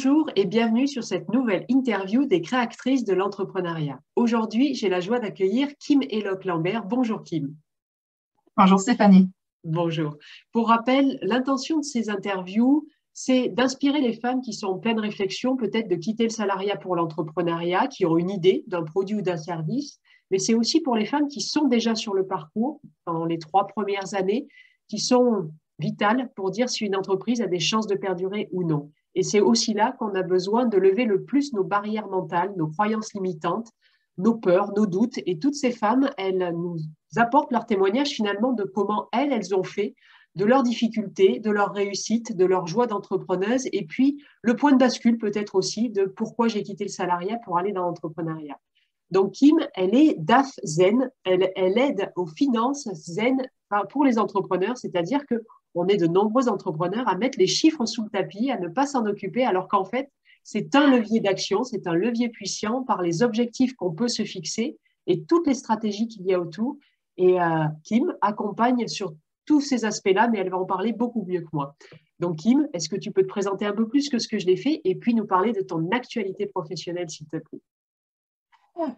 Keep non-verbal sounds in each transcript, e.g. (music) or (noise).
Bonjour et bienvenue sur cette nouvelle interview des créatrices de l'entrepreneuriat. Aujourd'hui, j'ai la joie d'accueillir Kim Eloc Lambert. Bonjour Kim. Bonjour Stéphanie. Bonjour. Pour rappel, l'intention de ces interviews, c'est d'inspirer les femmes qui sont en pleine réflexion, peut-être de quitter le salariat pour l'entrepreneuriat, qui ont une idée d'un produit ou d'un service, mais c'est aussi pour les femmes qui sont déjà sur le parcours pendant les trois premières années, qui sont vitales pour dire si une entreprise a des chances de perdurer ou non. Et c'est aussi là qu'on a besoin de lever le plus nos barrières mentales, nos croyances limitantes, nos peurs, nos doutes. Et toutes ces femmes, elles nous apportent leur témoignage finalement de comment elles, elles ont fait de leurs difficultés, de leurs réussites, de leur joie d'entrepreneuse, et puis le point de bascule peut-être aussi de pourquoi j'ai quitté le salariat pour aller dans l'entrepreneuriat. Donc Kim, elle est DAF Zen, elle, elle aide aux finances Zen pour les entrepreneurs, c'est-à-dire que on est de nombreux entrepreneurs à mettre les chiffres sous le tapis, à ne pas s'en occuper, alors qu'en fait, c'est un levier d'action, c'est un levier puissant par les objectifs qu'on peut se fixer et toutes les stratégies qu'il y a autour. Et euh, Kim accompagne sur tous ces aspects-là, mais elle va en parler beaucoup mieux que moi. Donc, Kim, est-ce que tu peux te présenter un peu plus que ce que je l'ai fait et puis nous parler de ton actualité professionnelle, s'il te plaît?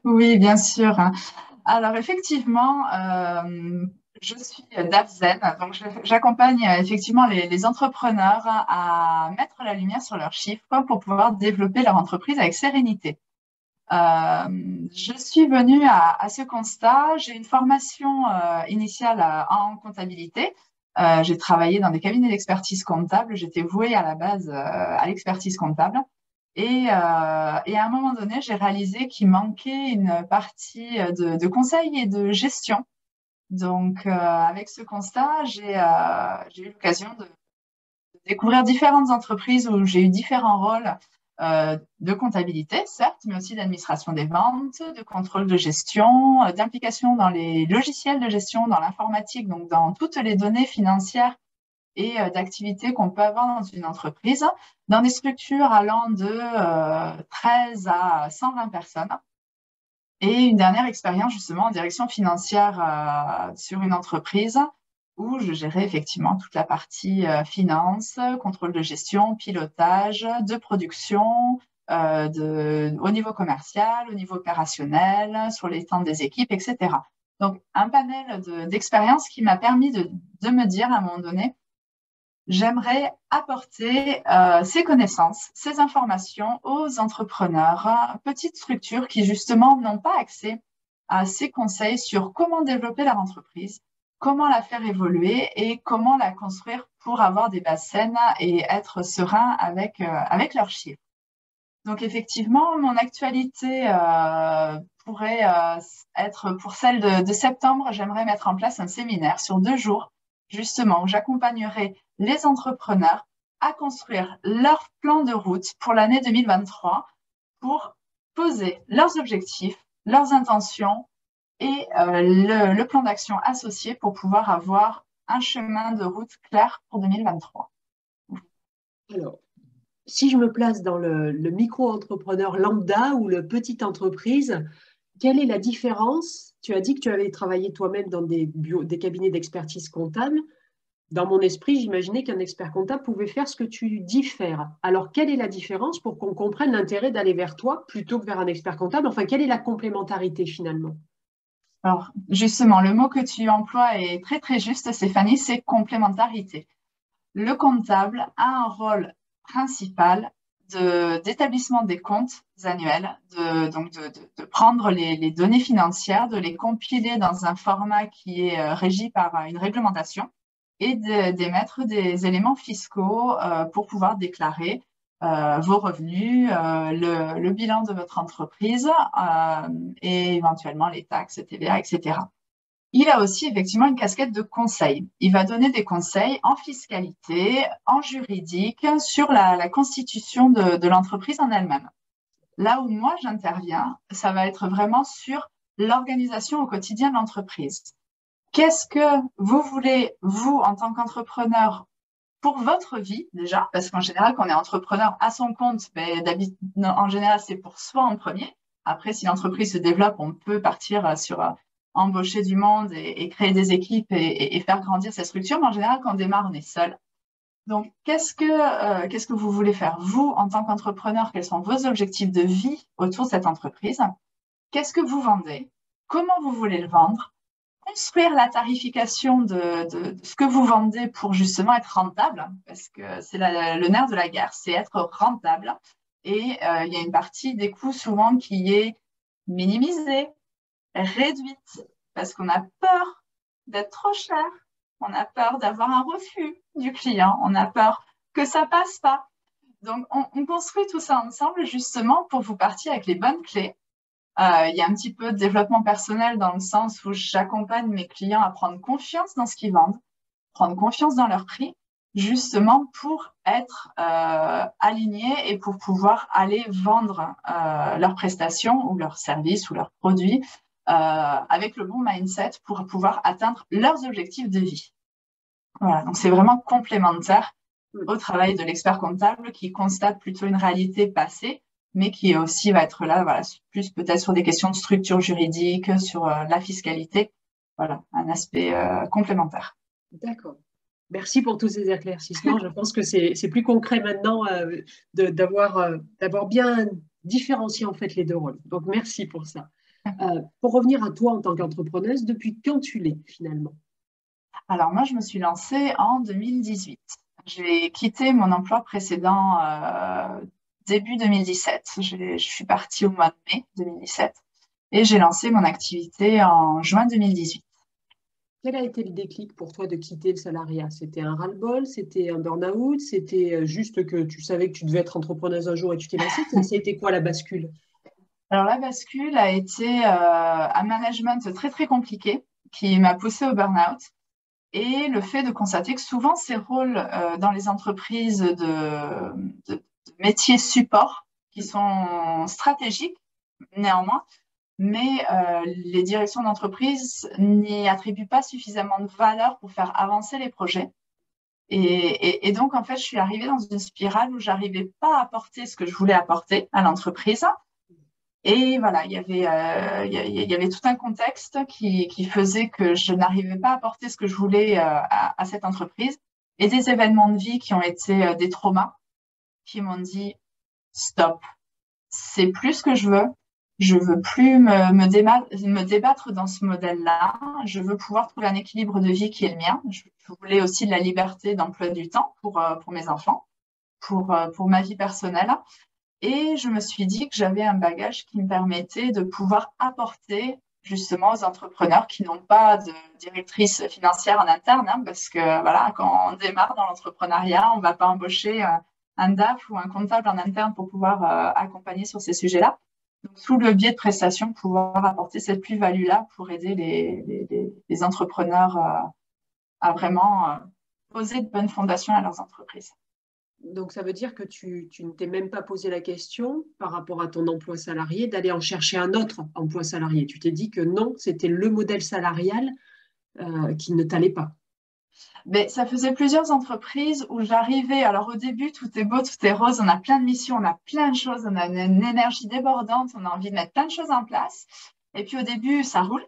Oui, bien sûr. Alors, effectivement, euh, je suis Davzen, donc j'accompagne effectivement les, les, entrepreneurs à mettre la lumière sur leurs chiffres pour pouvoir développer leur entreprise avec sérénité. Euh, je suis venue à, ce constat. J'ai une formation euh, initiale en comptabilité. Euh, j'ai travaillé dans des cabinets d'expertise comptable. J'étais vouée à la base à l'expertise comptable. Et, à un moment donné, j'ai réalisé qu'il manquait une partie de, de, conseil et de gestion. Donc, avec ce constat, j'ai eu l'occasion de découvrir différentes entreprises où j'ai eu différents rôles euh, de comptabilité, certes, mais aussi d'administration des ventes, de contrôle de gestion, euh, d'implication dans les logiciels de gestion, dans l'informatique, donc dans toutes les données financières et euh, d'activités qu'on peut avoir dans une entreprise, dans des structures allant de 13 à 120 personnes. Et une dernière expérience justement en direction financière sur une entreprise où je gérais effectivement toute la partie euh, finance, contrôle de gestion, pilotage, de production, euh, de, au niveau commercial, au niveau opérationnel, sur les temps des équipes, etc. Donc, un panel d'expériences qui m'a permis de, de, me dire à un moment donné, j'aimerais apporter euh, ces connaissances, ces informations aux entrepreneurs, petites structures qui justement n'ont pas accès à ces conseils sur comment développer leur entreprise, comment la faire évoluer et comment la construire pour avoir des bases saines et être serein avec, euh, avec leurs chiffres. Donc effectivement, mon actualité euh, pourrait euh, être pour celle de septembre, j'aimerais mettre en place un séminaire sur deux jours, justement, où j'accompagnerai les entrepreneurs à construire leur plan de route pour l'année 2023 pour poser leurs objectifs, leurs intentions, et euh, le, plan d'action associé pour pouvoir avoir un chemin de route clair pour 2023. Alors, si je me place dans le, micro-entrepreneur lambda ou le petite entreprise, quelle est la différence? Tu as dit que tu avais travaillé toi-même dans des, des cabinets d'expertise comptable. Dans mon esprit, j'imaginais qu'un expert comptable pouvait faire ce que tu dis faire. Alors, quelle est la différence pour qu'on comprenne l'intérêt d'aller vers toi plutôt que vers un expert comptable? Enfin, quelle est la complémentarité finalement? Alors, justement, le mot que tu emploies est très, très juste, Stéphanie, c'est complémentarité. Le comptable a un rôle principal d'établissement des comptes annuels, de, donc de, prendre les, données financières, de les compiler dans un format qui est euh, régi par une réglementation et d'émettre des éléments fiscaux euh, pour pouvoir déclarer euh, vos revenus, euh, le, bilan de votre entreprise et éventuellement les taxes, TVA, etc. Il a aussi effectivement une casquette de conseil. Il va donner des conseils en fiscalité, en juridique, sur la, constitution de l'entreprise en elle-même. Là où moi j'interviens, ça va être vraiment sur l'organisation au quotidien de l'entreprise. Qu'est-ce que vous voulez, vous, en tant qu'entrepreneur, pour votre vie déjà, parce qu'en général, quand on est entrepreneur à son compte, ben, en général, c'est pour soi en premier. Après, si l'entreprise se développe, on peut partir euh, sur euh, embaucher du monde et, créer des équipes et, faire grandir sa structure. Mais en général, quand on démarre, on est seul. Donc, qu'est-ce que, euh, qu'est-ce que vous voulez faire? Vous, en tant qu'entrepreneur, quels sont vos objectifs de vie autour de cette entreprise? Qu'est-ce que vous vendez? Comment vous voulez le vendre? Construire la tarification de, ce que vous vendez pour justement être rentable, parce que c'est le nerf de la guerre, c'est être rentable. Et euh, il y a une partie des coûts souvent qui est minimisée, réduite, parce qu'on a peur d'être trop cher, on a peur d'avoir un refus du client, on a peur que ça passe pas. Donc, on, construit tout ça ensemble justement pour vous partir avec les bonnes clés. Euh, il y a un petit peu de développement personnel dans le sens où j'accompagne mes clients à prendre confiance dans ce qu'ils vendent, prendre confiance dans leur prix, justement pour être euh, alignés et pour pouvoir aller vendre euh, leurs prestations ou leurs services ou leurs produits avec le bon mindset pour pouvoir atteindre leurs objectifs de vie. Voilà, donc c'est vraiment complémentaire au travail de l'expert comptable qui constate plutôt une réalité passée, mais qui aussi va être là, voilà, plus peut-être sur des questions de structure juridique, sur euh, la fiscalité. Voilà, un aspect euh, complémentaire. D'accord. Merci pour tous ces éclaircissements. Je pense que c'est plus concret maintenant d'avoir bien différencié en fait les deux rôles. Donc merci pour ça. (laughs) Euh, pour revenir à toi en tant qu'entrepreneuse, depuis quand tu l'es finalement? Alors moi, je me suis lancée en 2018. J'ai quitté mon emploi précédent euh, début 2017. Je suis partie au mois de mai 2017 et j'ai lancé mon activité en juin 2018. Quel a été le déclic pour toi de quitter le salariat? C'était un ras-le-bol? C'était un burn-out? C'était euh, juste que tu savais que tu devais être entrepreneuse un jour et tu t'es lancée? C'était quoi la bascule? Alors la bascule a été euh, un management très très compliqué qui m'a poussé au burn-out et le fait de constater que souvent ces rôles euh, dans les entreprises de, de, métiers support qui sont stratégiques néanmoins, mais euh, les directions d'entreprise n'y attribuent pas suffisamment de valeur pour faire avancer les projets. Et, donc, en fait, je suis arrivée dans une spirale où j'arrivais pas à apporter ce que je voulais apporter à l'entreprise et voilà, il y avait, euh, il y avait tout un contexte qui, qui faisait que je n'arrivais pas à apporter ce que je voulais euh, à, cette entreprise. Et des événements de vie qui ont été des traumas, qui m'ont dit stop, c'est plus ce que je veux. Je veux plus me, débattre dans ce modèle-là. Je veux pouvoir trouver un équilibre de vie qui est le mien. Je, voulais aussi de la liberté d'emploi du temps pour, pour mes enfants, pour, pour ma vie personnelle. Et je me suis dit que j'avais un bagage qui me permettait de pouvoir apporter justement aux entrepreneurs qui n'ont pas de directrice financière en interne, hein, parce que voilà, quand on démarre dans l'entrepreneuriat, on ne va pas embaucher un, DAF ou un comptable en interne pour pouvoir euh, accompagner sur ces sujets-là. Sous le biais de prestations, pouvoir apporter cette plus-value-là pour aider les, entrepreneurs euh, à vraiment euh, poser de bonnes fondations à leurs entreprises. Donc, ça veut dire que tu, ne t'es même pas posé la question par rapport à ton emploi salarié d'aller en chercher un autre emploi salarié. Tu t'es dit que non, c'était le modèle salarial qui ne t'allait pas. Mais ça faisait plusieurs entreprises où j'arrivais. Alors au début, tout est beau, tout est rose, on a plein de missions, on a plein de choses, on a une, énergie débordante, on a envie de mettre plein de choses en place. Et puis au début, ça roule.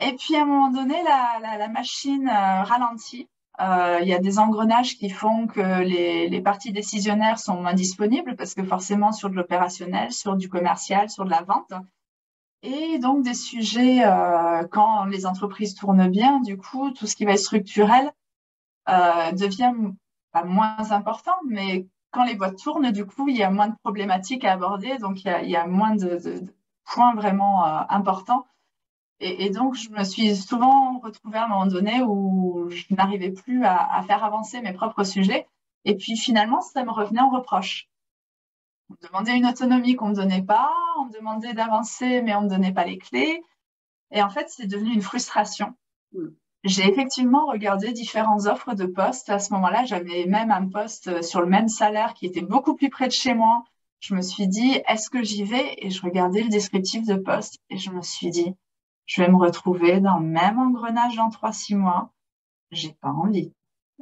Et puis à un moment donné, la, machine euh, ralentit. Euh, il y a des engrenages qui font que les, parties décisionnaires sont moins disponibles parce que forcément sur de l'opérationnel, sur du commercial, sur de la vente. Et donc des sujets, euh, quand les entreprises tournent bien, du coup, tout ce qui va être structurel euh, devient moins important, mais quand les boîtes tournent, du coup, il y a moins de problématiques à aborder, donc il y a, moins de, de points vraiment importants et, donc, je me suis souvent retrouvée à un moment donné où je n'arrivais plus à, faire avancer mes propres sujets. Et puis finalement, ça me revenait en reproche. On me demandait une autonomie qu'on ne me donnait pas, on me demandait d'avancer, mais on ne me donnait pas les clés. Et en fait, c'est devenu une frustration. J'ai effectivement regardé différentes offres de postes. À ce moment-là, j'avais même un poste sur le même salaire qui était beaucoup plus près de chez moi. Je me suis dit, est-ce que j'y vais? Et je regardais le descriptif de poste et je me suis dit, je vais me retrouver dans le même engrenage dans trois, six mois. J'ai pas envie.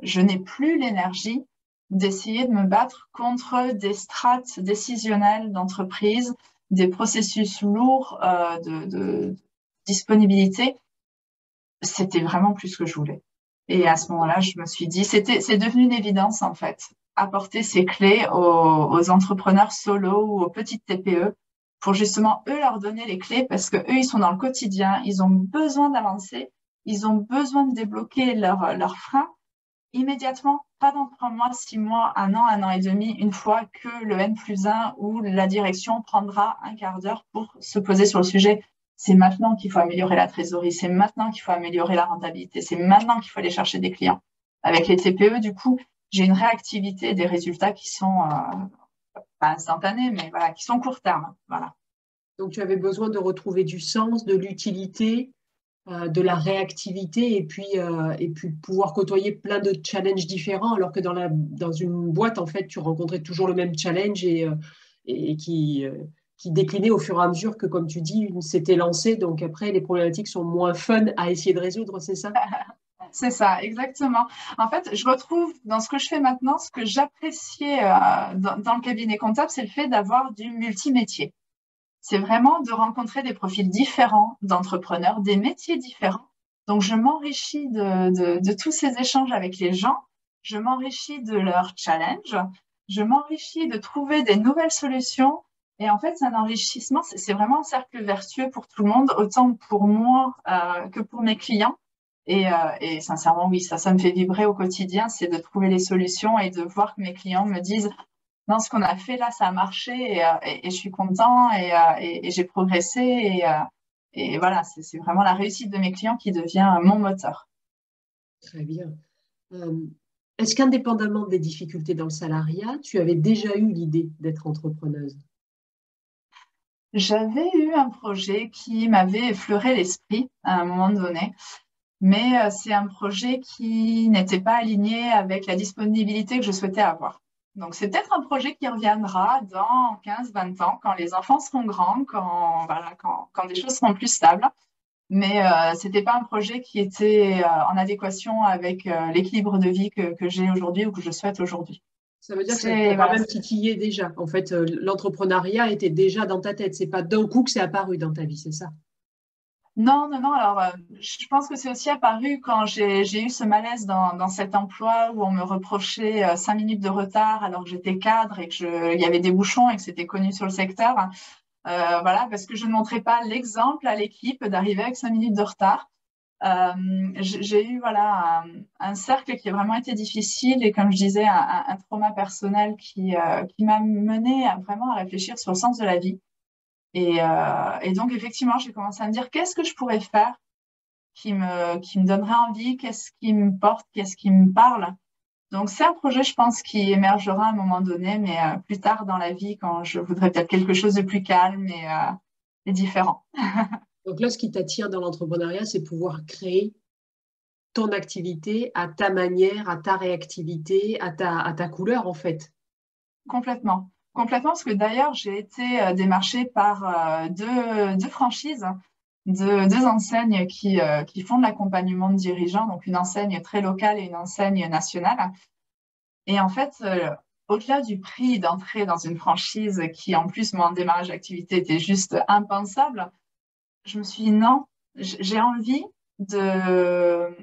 Je n'ai plus l'énergie d'essayer de me battre contre des strates décisionnelles d'entreprise, des processus lourds euh, de, de, disponibilité. C'était vraiment plus ce que je voulais. Et à ce moment-là, je me suis dit, c'était, c'est devenu une évidence en fait, apporter ces clés aux, entrepreneurs solo ou aux petites TPE pour justement eux leur donner les clés parce que eux ils sont dans le quotidien, ils ont besoin d'avancer, ils ont besoin de débloquer leurs leur freins immédiatement, pas dans trois mois, six mois, un an, un an et demi, une fois que le N plus 1 ou la direction prendra un quart d'heure pour se poser sur le sujet c'est maintenant qu'il faut améliorer la trésorerie, c'est maintenant qu'il faut améliorer la rentabilité, c'est maintenant qu'il faut aller chercher des clients. Avec les TPE, du coup, j'ai une réactivité des résultats qui sont euh, pas instantanés, mais voilà, qui sont court terme. Voilà. Donc, tu avais besoin de retrouver du sens, de l'utilité, de la réactivité et puis, euh, et puis pouvoir côtoyer plein de challenges différents, alors que dans, la, dans une boîte, en fait, tu rencontrais toujours le même challenge et, et qui qui déclinait au fur et à mesure que, comme tu dis, s'était lancé. Donc après, les problématiques sont moins fun à essayer de résoudre, c'est ça? (laughs) C'est ça, exactement. En fait, je retrouve dans ce que je fais maintenant, ce que j'appréciais euh, dans, le cabinet comptable, c'est le fait d'avoir du multimétier. C'est vraiment de rencontrer des profils différents d'entrepreneurs, des métiers différents. Donc, je m'enrichis de, de tous ces échanges avec les gens, je m'enrichis de leurs challenges, je m'enrichis de trouver des nouvelles solutions. Et en fait, c'est un enrichissement, c'est vraiment un cercle vertueux pour tout le monde, autant pour moi euh, que pour mes clients. Et, euh, et, sincèrement, oui, ça, ça me fait vibrer au quotidien, c'est de trouver les solutions et de voir que mes clients me disent non, ce qu'on a fait là, ça a marché et, euh, et, je suis content et, j'ai progressé. Et, voilà, c'est vraiment la réussite de mes clients qui devient mon moteur. Très bien. Est-ce qu'indépendamment des difficultés dans le salariat, tu avais déjà eu l'idée d'être entrepreneuse? J'avais eu un projet qui m'avait effleuré l'esprit à un moment donné, mais euh, c'est un projet qui n'était pas aligné avec la disponibilité que je souhaitais avoir. Donc, c'est peut-être un projet qui reviendra dans 15-20 ans, quand les enfants seront grands, quand, voilà, quand, quand des choses seront plus stables. Mais euh, ce n'était pas un projet qui était euh, en adéquation avec l'équilibre de vie que, que j'ai aujourd'hui ou que je souhaite aujourd'hui. Ça veut dire que c'est quand même titillé déjà. En fait, euh, l'entrepreneuriat était déjà dans ta tête. C'est pas d'un coup que c'est apparu dans ta vie, c'est ça? Non, non, non. Alors, euh, je pense que c'est aussi apparu quand j'ai eu ce malaise dans, cet emploi où on me reprochait euh, cinq minutes de retard alors que j'étais cadre et qu'il y avait des bouchons et que c'était connu sur le secteur. voilà, parce que je ne montrais pas l'exemple à l'équipe d'arriver avec cinq minutes de retard. Euh, j'ai eu voilà un, cercle qui a vraiment été difficile et comme je disais un, trauma personnel qui, euh, m'a mené vraiment à réfléchir sur le sens de la vie et, euh, et donc effectivement j'ai commencé à me dire qu'est-ce que je pourrais faire qui me qui me donnerait envie? Qu'est-ce qui me porte? Qu'est-ce qui me parle? Donc c'est un projet je pense qui émergera à un moment donné mais plus tard dans la vie quand je voudrais peut-être quelque chose de plus calme et, et différent (laughs) Donc là, ce qui t'attire dans l'entrepreneuriat, c'est pouvoir créer ton activité à ta manière, à ta réactivité, à ta, à ta couleur, en fait. Complètement. Complètement, parce que d'ailleurs, j'ai été euh, démarchée par euh, deux, franchises, deux, enseignes qui, euh, qui font de l'accompagnement de dirigeants, donc une enseigne très locale et une enseigne nationale. Et en fait, au-delà du prix d'entrée dans une franchise qui, en plus, mon démarrage d'activité était juste impensable, je me suis dit non, j'ai envie de,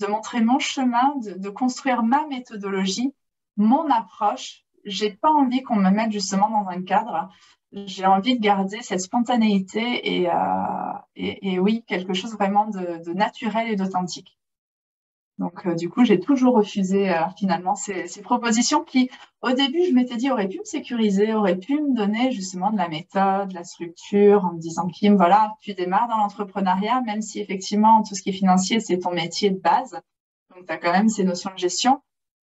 de montrer mon chemin, de, construire ma méthodologie, mon approche. J'ai pas envie qu'on me mette justement dans un cadre. J'ai envie de garder cette spontanéité et, euh, et, oui, quelque chose vraiment de naturel et d'authentique. Donc, euh, du coup, j'ai toujours refusé euh, finalement ces, propositions qui, au début, je m'étais dit, auraient pu me sécuriser, auraient pu me donner justement de la méthode, de la structure, en me disant, Kim, voilà, tu démarres dans l'entrepreneuriat, même si effectivement, tout ce qui est financier, c'est ton métier de base. Donc, tu as quand même ces notions de gestion.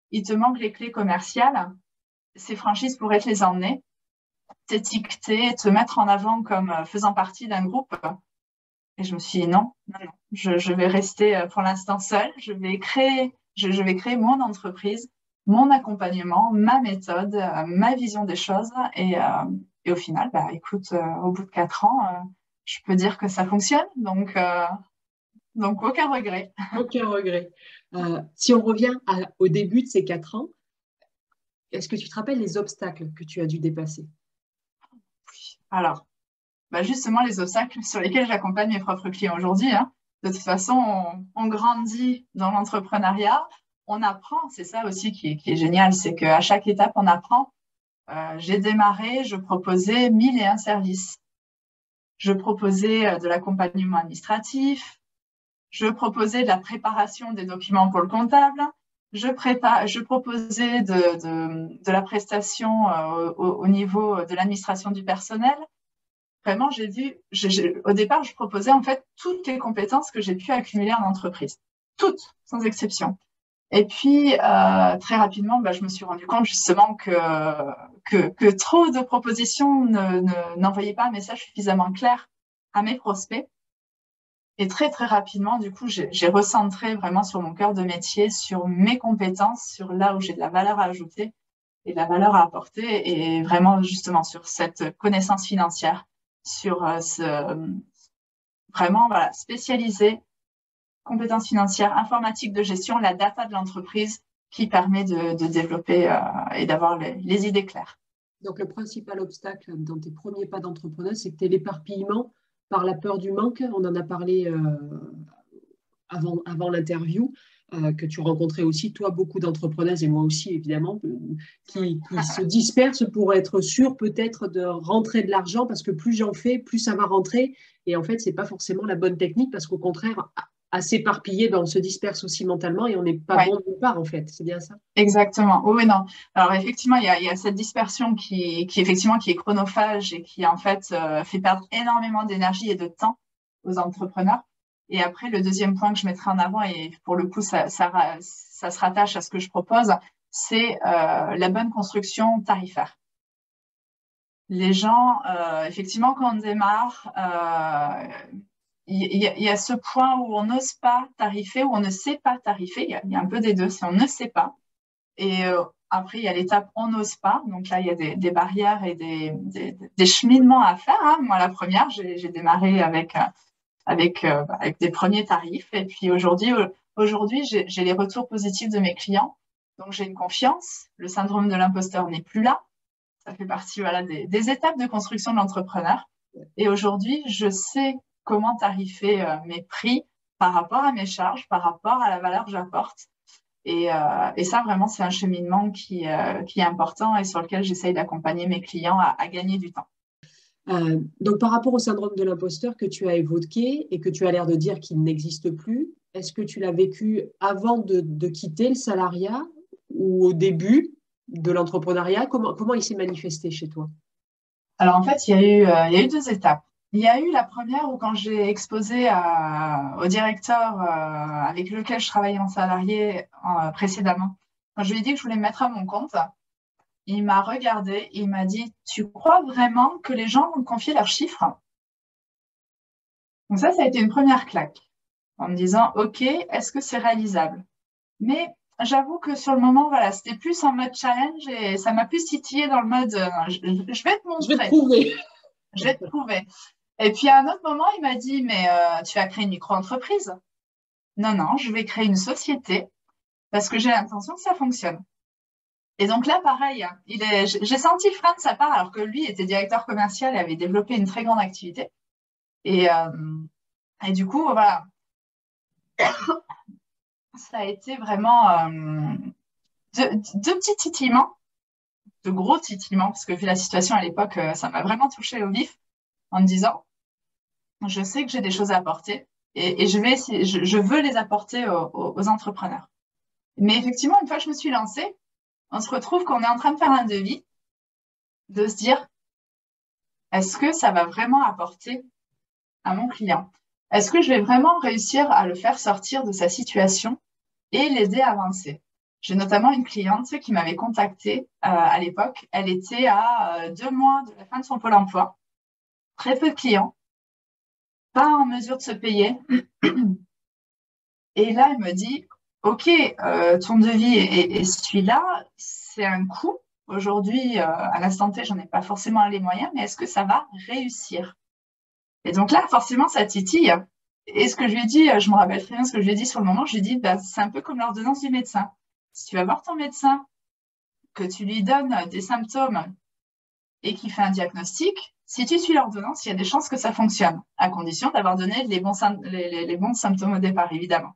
Il te manque les clés commerciales. Ces franchises pourraient te les emmener, t'étiqueter, te mettre en avant comme euh, faisant partie d'un groupe. Et je me suis dit non, non, non, je, vais rester euh, pour l'instant seule. Je vais créer, je, vais créer mon entreprise, mon accompagnement, ma méthode, euh, ma vision des choses. Et, au final, bah, écoute, au bout de quatre ans, je peux dire que ça fonctionne. Donc, donc aucun regret. Aucun regret. si on revient au début de ces quatre ans, est-ce que tu te rappelles les obstacles que tu as dû dépasser? Alors, bah, justement les obstacles sur lesquels j'accompagne mes propres clients aujourd'hui. Hein. De toute façon, on, grandit dans l'entrepreneuriat, on apprend. C'est ça aussi qui est, génial, c'est qu'à chaque étape, on apprend. Euh, j'ai démarré, je proposais mille et un services. Je proposais euh, de l'accompagnement administratif, je proposais de la préparation des documents pour le comptable, je, prépare, je proposais de, la prestation euh, au, niveau de l'administration du personnel. Vraiment, j'ai vu, au départ, je proposais en fait toutes les compétences que j'ai pu accumuler en entreprise. Toutes, sans exception. Et puis, euh, très rapidement, bah, je me suis rendu compte justement que, que, trop de propositions n'envoyaient pas un message suffisamment clair à mes prospects et très, très rapidement, du coup, j'ai recentré vraiment sur mon cœur de métier, sur mes compétences, sur là où j'ai de la valeur à ajouter et de la valeur à apporter, et vraiment justement sur cette connaissance financière, sur euh, ce, vraiment voilà, spécialisé, compétences financières, informatique de gestion, la data de l'entreprise qui permet de, développer euh, et d'avoir les, les idées claires. Donc, le principal obstacle dans tes premiers pas d'entrepreneur, es l'éparpillement par la peur du manque. On en a parlé euh, avant, avant l'interview. Euh, que tu rencontrais aussi, toi, beaucoup d'entrepreneurs et moi aussi, évidemment, euh, qui, se dispersent pour être sûr peut-être de rentrer de l'argent parce que plus j'en fais, plus ça va rentrer. Et en fait, ce n'est pas forcément la bonne technique parce qu'au contraire, à s'éparpiller, ben, on se disperse aussi mentalement et on n'est pas bon de part, en fait. C'est bien ça Exactement. Oui, non. Alors, effectivement, il y a, cette dispersion qui, qui, effectivement, qui est chronophage et qui, en fait, euh, fait perdre énormément d'énergie et de temps aux entrepreneurs. Et après, le deuxième point que je mettrai en avant, et pour le coup, ça, ça, ça se rattache à ce que je propose, c'est euh, la bonne construction tarifaire. Les gens, euh, effectivement, quand on démarre, il y, a ce point où on n'ose pas tarifer, où on ne sait pas tarifer. Il y, a un peu des deux, c'est on ne sait pas. Et euh, après, il y a l'étape on n'ose pas. Donc là, il y a des, barrières et des, cheminements à faire. Hein. Moi, la première, j'ai démarré avec, euh, avec, euh, avec des premiers tarifs. Et puis aujourd'hui, aujourd'hui j'ai les retours positifs de mes clients. Donc j'ai une confiance. Le syndrome de l'imposteur n'est plus là. Ça fait partie voilà, des étapes de construction de l'entrepreneur. Et aujourd'hui, je sais comment tarifer euh, mes prix par rapport à mes charges, par rapport à la valeur que j'apporte. Et, euh, ça, vraiment, c'est un cheminement qui, euh, qui, est important et sur lequel j'essaye d'accompagner mes clients à, gagner du temps. donc, par rapport au syndrome de l'imposteur que tu as évoqué et que tu as l'air de dire qu'il n'existe plus, est-ce que tu l'as vécu avant de, quitter le salariat ou au début de l'entrepreneuriat? Comment, comment il s'est manifesté chez toi? Alors, en fait, il y, a eu, il y a eu deux étapes. Il y a eu la première où quand j'ai exposé au directeur euh, avec lequel je travaillais en salarié euh, précédemment, quand je lui ai dit que je voulais me mettre à mon compte, il m'a regardé et il m'a dit Tu crois vraiment que les gens vont me confier leurs chiffres? Donc, ça, ça a été une première claque en me disant Ok, est-ce que c'est réalisable? Mais j'avoue que sur le moment, voilà, c'était plus en mode challenge et ça m'a plus titillé dans le mode euh, je, vais te montrer. Je vais te prouver. Je vais te prouver. Et puis à un autre moment, il m'a dit, mais euh, tu vas créer une micro-entreprise. Non, non, je vais créer une société parce que j'ai l'intention que ça fonctionne. Et donc là, pareil, j'ai senti le frein de sa part alors que lui était directeur commercial et avait développé une très grande activité. Et, euh, et du coup, voilà, (coughs) ça a été vraiment euh, deux, petits titillements, de gros titillements, parce que vu la situation à l'époque, ça m'a vraiment touché au vif en me disant, je sais que j'ai des choses à apporter et, je, veux les apporter aux, entrepreneurs. Mais effectivement, une fois que je me suis lancée, on se retrouve qu'on est en train de faire un devis, de se dire, est-ce que ça va vraiment apporter à mon client? Est-ce que je vais vraiment réussir à le faire sortir de sa situation et l'aider à avancer? J'ai notamment une cliente qui m'avait contactée euh, à l'époque. Elle était à euh, deux mois de la fin de son pôle emploi, très peu de clients pas en mesure de se payer. Et là, elle me dit, OK, euh, ton devis est, celui-là, c'est un coût. Aujourd'hui, euh, à l'instant T, j'en ai pas forcément les moyens, mais est-ce que ça va réussir? Et donc là, forcément, ça titille. Et ce que je lui ai dit, je me rappelle très bien ce que je lui ai dit sur le moment, je lui ai dit, bah, c'est un peu comme l'ordonnance du médecin. Si tu vas voir ton médecin, que tu lui donnes des symptômes et qu'il fait un diagnostic, Si tu suis l'ordonnance, il y a des chances que ça fonctionne, à condition d'avoir donné les bons, symptômes au départ, évidemment.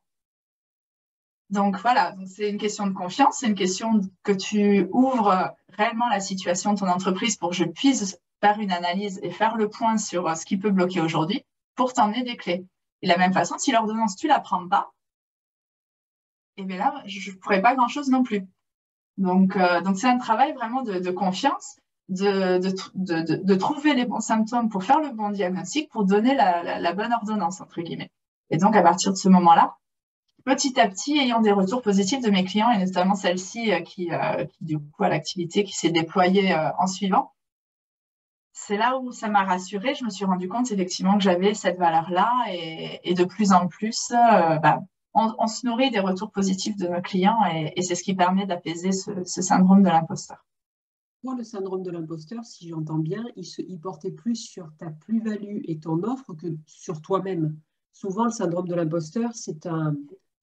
Donc voilà, c'est une question de confiance, c'est une question que tu ouvres réellement la situation de ton entreprise pour que je puisse faire une analyse et faire le point sur euh, ce qui peut bloquer aujourd'hui pour t'emmener des clés. Et de la même façon, si l'ordonnance, tu la prends pas, eh bien là, je ne pourrais pas grand-chose non plus. Donc, euh, donc c'est un travail vraiment de, confiance, de, trouver les bons symptômes pour faire le bon diagnostic, pour donner la, bonne ordonnance, entre guillemets. Et donc, à partir de ce moment-là, petit à petit, ayant des retours positifs de mes clients, et notamment celle-ci euh, qui, euh, qui, du coup, a l'activité qui s'est déployée en suivant, c'est là où ça m'a rassurée. Je me suis rendu compte effectivement que j'avais cette valeur-là et, de plus en plus, bah, on, se nourrit des retours positifs de nos clients et, c'est ce qui permet d'apaiser ce, syndrome de l'imposteur. Moi, le syndrome de l'imposteur, si j'entends bien, il, se, portait plus sur ta plus-value et ton offre que sur toi-même. Souvent, le syndrome de l'imposteur, c'est un,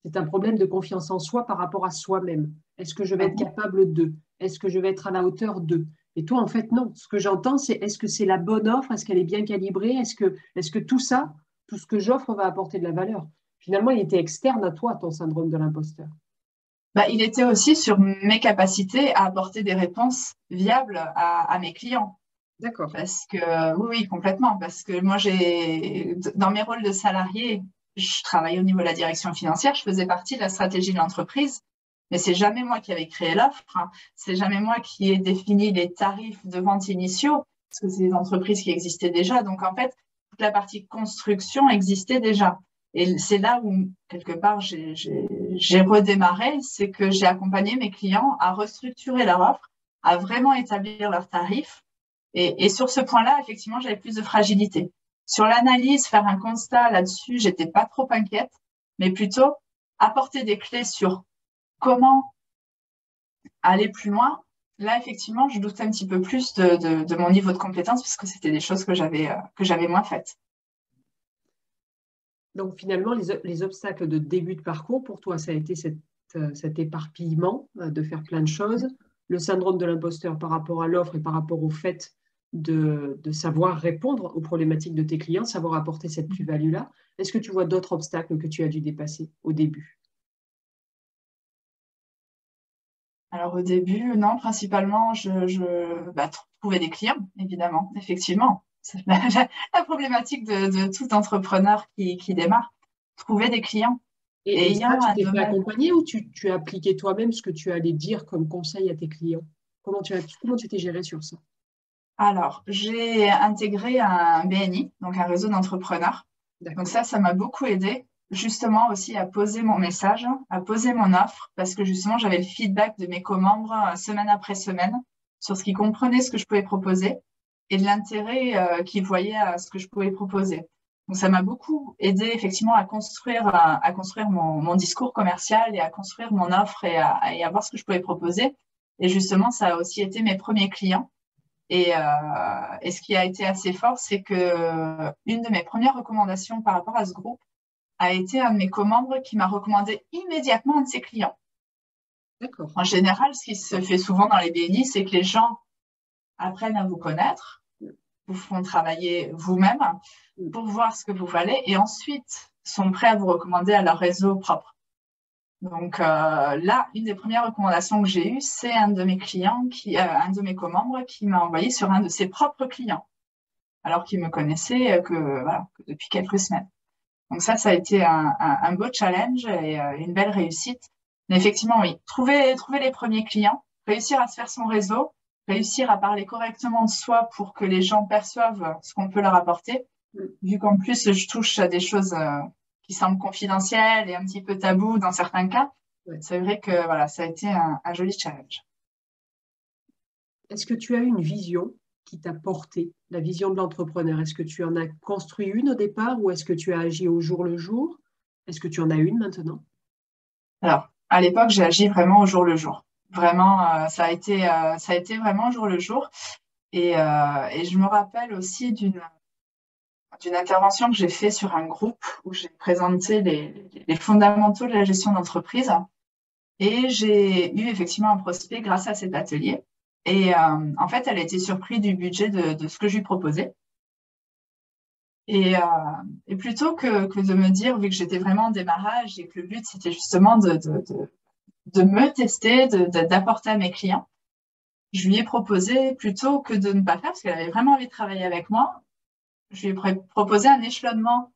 c'est un problème de confiance en soi par rapport à soi-même. Est-ce que je vais être capable de? Est-ce que je vais être à la hauteur de? Et toi, en fait, non. Ce que j'entends, c'est est-ce que c'est la bonne offre? Est-ce qu'elle est bien calibrée? Est-ce que, est-ce que tout ça, tout ce que j'offre va apporter de la valeur? Finalement, il était externe à toi, ton syndrome de l'imposteur. Bah, il était aussi sur mes capacités à apporter des réponses viables à, mes clients. D'accord. Parce que, oui, oui, complètement. Parce que moi, j'ai, dans mes rôles de salarié, je travaillais au niveau de la direction financière, je faisais partie de la stratégie de l'entreprise, mais c'est jamais moi qui avais créé l'offre, hein. c'est jamais moi qui ai défini les tarifs de vente initiaux, parce que c'est des entreprises qui existaient déjà. Donc, en fait, toute la partie construction existait déjà. Et c'est là où, quelque part, j'ai redémarré, c'est que j'ai accompagné mes clients à restructurer leur offre, à vraiment établir leurs tarifs. Et, sur ce point-là, effectivement, j'avais plus de fragilité. Sur l'analyse, faire un constat là-dessus, j'étais pas trop inquiète, mais plutôt apporter des clés sur comment aller plus loin. Là, effectivement, je doutais un petit peu plus de, mon niveau de compétence puisque c'était des choses que j'avais euh, que j'avais moins faites. Donc finalement, les, obstacles de début de parcours, pour toi, ça a été euh, cet éparpillement euh, de faire plein de choses, le syndrome de l'imposteur par rapport à l'offre et par rapport au fait de, savoir répondre aux problématiques de tes clients, savoir apporter cette plus-value-là. Est-ce que tu vois d'autres obstacles que tu as dû dépasser au début? Alors au début, non, principalement, je, bah, trouver des clients, évidemment, effectivement. C'est (laughs) la, problématique de, tout entrepreneur qui, démarre. Trouver des clients. Et, et, tu t'es fait accompagner ou tu, as appliqué toi-même ce que tu allais dire comme conseil à tes clients? Comment tu comment tu t'es géré sur ça? Alors, j'ai intégré un BNI, donc un réseau d'entrepreneurs. Donc ça, ça m'a beaucoup aidé justement aussi à poser mon message, à poser mon offre, parce que justement, j'avais le feedback de mes co-membres euh, semaine après semaine sur ce qu'ils comprenaient, ce que je pouvais proposer et de l'intérêt euh, qu'ils voyaient à ce que je pouvais proposer. Donc ça m'a beaucoup aidé effectivement à construire, à, construire mon, mon, discours commercial et à construire mon offre et à, et à, voir ce que je pouvais proposer. Et justement, ça a aussi été mes premiers clients. Et, euh, et ce qui a été assez fort, c'est que une de mes premières recommandations par rapport à ce groupe a été un de mes co-membres qui m'a recommandé immédiatement un de ses clients. En général, ce qui se fait souvent dans les BNI, c'est que les gens apprennent à vous connaître, vous font travailler vous-même pour voir ce que vous valez et ensuite sont prêts à vous recommander à leur réseau propre. Donc euh, là, une des premières recommandations que j'ai eues, c'est un de mes clients, qui, euh, un de mes co-membres qui m'a envoyé sur un de ses propres clients, alors qu'il me connaissait euh, que, voilà, depuis quelques semaines. Donc ça, ça a été un, un, beau challenge et une belle réussite. Mais effectivement, oui, trouver, trouver les premiers clients, réussir à se faire son réseau, réussir à parler correctement de soi pour que les gens perçoivent ce qu'on peut leur apporter. Vu qu'en plus, je touche à des choses euh, qui semblent confidentielles et un petit peu tabou dans certains cas, c'est vrai que voilà, ça a été un, joli challenge. Est-ce que tu as une vision qui t'a porté, la vision de l'entrepreneur? Est-ce que tu en as construit une au départ ou est-ce que tu as agi au jour le jour? Est-ce que tu en as une maintenant? Alors, à l'époque, j'ai agi vraiment au jour le jour. Vraiment, euh, ça, a été, euh, ça a été vraiment jour le jour. Et, euh, et je me rappelle aussi d'une d'une intervention que j'ai fait sur un groupe où j'ai présenté les, les, fondamentaux de la gestion d'entreprise. Et j'ai eu effectivement un prospect grâce à cet atelier. Et en fait, elle a été surprise du budget de, ce que je lui proposais. Et, et plutôt que, que, de me dire, vu que j'étais vraiment en démarrage et que le but, c'était justement de, de, de, me tester, d'apporter à mes clients, je lui ai proposé plutôt que de ne pas faire, parce qu'elle avait vraiment envie de travailler avec moi, je lui ai proposé un échelonnement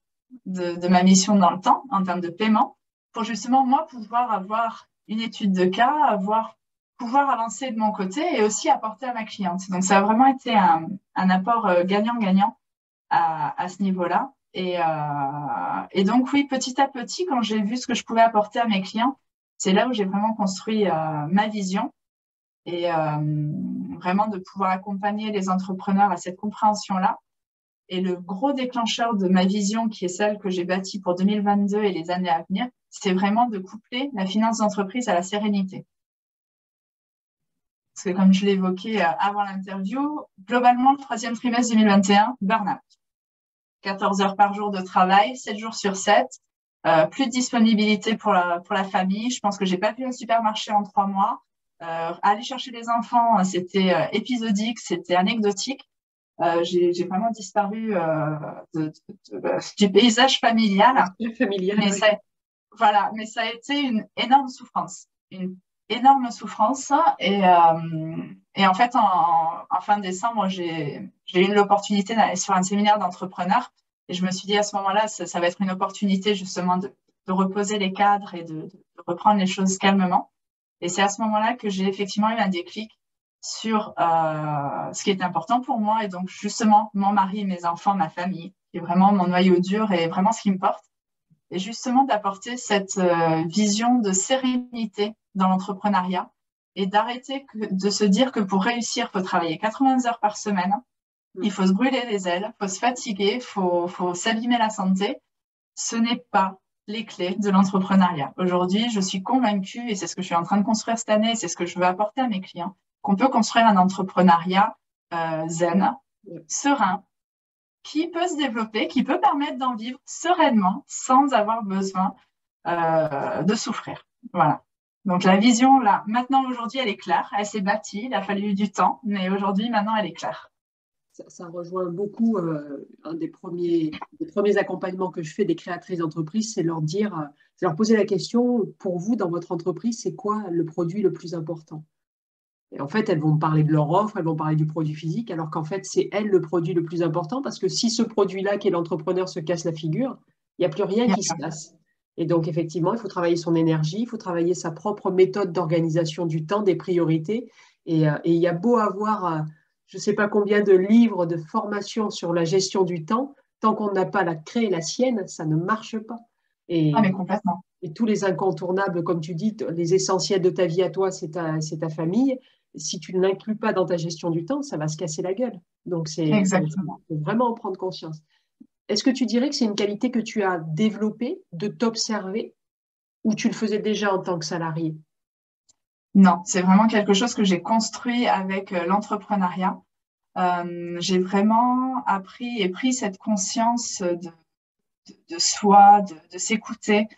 de, de, ma mission dans le temps en termes de paiement pour justement moi pouvoir avoir une étude de cas, avoir pouvoir avancer de mon côté et aussi apporter à ma cliente. Donc ça a vraiment été un, un apport euh, gagnant-gagnant à, à, ce niveau-là. Et, euh, et, donc oui, petit à petit, quand j'ai vu ce que je pouvais apporter à mes clients, c'est là où j'ai vraiment construit euh, ma vision et euh, vraiment de pouvoir accompagner les entrepreneurs à cette compréhension-là et le gros déclencheur de ma vision, qui est celle que j'ai bâtie pour 2022 et les années à venir, c'est vraiment de coupler la finance d'entreprise à la sérénité. Parce que comme je évoqué euh, avant l'interview, globalement, le troisième trimestre 2021, burn-out. 14 heures par jour de travail, 7 jours sur 7, euh, plus de disponibilité pour la, pour la famille. Je pense que j'ai pas vu un supermarché en trois mois. Euh, aller chercher les enfants, c'était euh, épisodique, c'était anecdotique. Euh, j'ai vraiment disparu euh, de, de, de, du paysage familial. familial mais ça, voilà, mais ça a été une énorme souffrance, une énorme souffrance. Et, euh, et en fait, en, en fin décembre, j'ai eu l'opportunité d'aller sur un séminaire d'entrepreneurs. Et je me suis dit à ce moment-là, ça, va être une opportunité justement de, reposer les cadres et de, de reprendre les choses calmement. Et c'est à ce moment-là que j'ai effectivement eu un déclic sur euh, ce qui est important pour moi et donc justement mon mari, mes enfants, ma famille, qui est vraiment mon noyau dur et vraiment ce qui me porte. Et justement d'apporter cette euh, vision de sérénité dans l'entrepreneuriat et d'arrêter de se dire que pour réussir, il faut travailler 80 heures par semaine, il faut se brûler les ailes, il faut se fatiguer, il faut, faut s'abîmer la santé. Ce n'est pas les clés de l'entrepreneuriat. Aujourd'hui, je suis convaincue, et c'est ce que je suis en train de construire cette année, c'est ce que je veux apporter à mes clients, qu'on peut construire un entrepreneuriat euh, zen, serein, qui peut se développer, qui peut permettre d'en vivre sereinement sans avoir besoin euh, de souffrir. Voilà. Donc la vision, là, maintenant, aujourd'hui, elle est claire. Elle s'est bâtie, il a fallu du temps, mais aujourd'hui, maintenant, elle est claire. Ça, ça rejoint beaucoup euh, un des premiers, des premiers accompagnements que je fais des créatrices d'entreprise, c'est leur dire, euh, c'est leur poser la question, pour vous, dans votre entreprise, c'est quoi le produit le plus important? Et en fait, elles vont parler de leur offre, elles vont parler du produit physique, alors qu'en fait, c'est elles le produit le plus important parce que si ce produit-là, qui est l'entrepreneur, se casse la figure, il n'y a plus rien qui se passe. Et donc, effectivement, il faut travailler son énergie, il faut travailler sa propre méthode d'organisation du temps, des priorités. Et, euh, et il y a beau avoir, je ne sais pas combien de livres de formation sur la gestion du temps, tant qu'on n'a pas la créé la sienne, ça ne marche pas. Et, ah, mais complètement. Et tous les incontournables, comme tu dis, les essentiels de ta vie à toi, c'est ta, ta famille si tu ne l'inclus pas dans ta gestion du temps, ça va se casser la gueule. Donc, c'est vraiment en prendre conscience. Est-ce que tu dirais que c'est une qualité que tu as développée de t'observer ou tu le faisais déjà en tant que salarié? Non, c'est vraiment quelque chose que j'ai construit avec euh, l'entrepreneuriat. Euh, j'ai vraiment appris et pris cette conscience de, soi, de, s'écouter,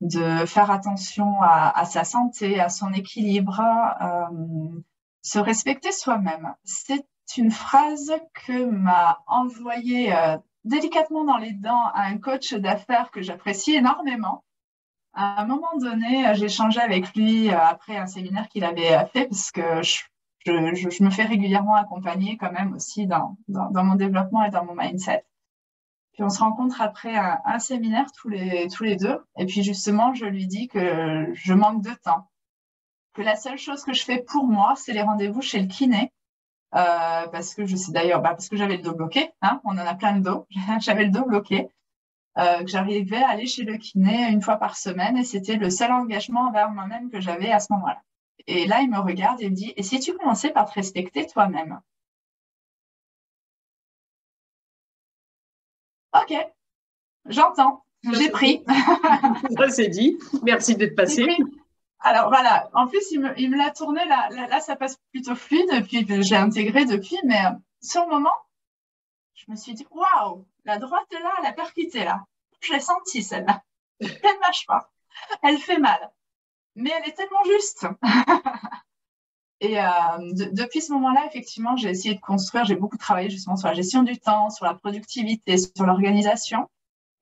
de faire attention à, sa santé, à son équilibre, euh, se respecter soi-même. C'est une phrase que m'a envoyée délicatement dans les dents à un coach d'affaires que j'apprécie énormément. À un moment donné, j'ai échangé avec lui euh, après un séminaire qu'il avait fait parce que je, me fais régulièrement accompagner quand même aussi dans, mon développement et dans mon mindset. Puis on se rencontre après un, séminaire tous les, tous les deux. Et puis justement, je lui dis que je manque de temps que la seule chose que je fais pour moi, c'est les rendez-vous chez le kiné. Euh, parce que je sais d'ailleurs, bah, parce que j'avais le dos bloqué, hein, on en a plein le dos, (laughs) j'avais le dos bloqué, euh, que j'arrivais à aller chez le kiné une fois par semaine et c'était le seul engagement envers moi-même que j'avais à ce moment-là. Et là, il me regarde et me dit, et si tu commençais par te respecter toi-même? Ok, j'entends, j'ai pris. (laughs) Ça c'est dit, merci d'être passé. Alors voilà, en plus, il me, il me l'a tourné, là, là, ça passe plutôt fluide, et puis j'ai intégré depuis, mais sur le moment, je me suis dit, waouh, la droite là, elle a percuté là. Je l'ai sentie celle-là. Elle mâche pas. Elle fait mal. Mais elle est tellement juste. (laughs) Et depuis ce moment-là, effectivement, j'ai essayé de construire, j'ai beaucoup travaillé justement sur la gestion du temps, sur la productivité, sur l'organisation.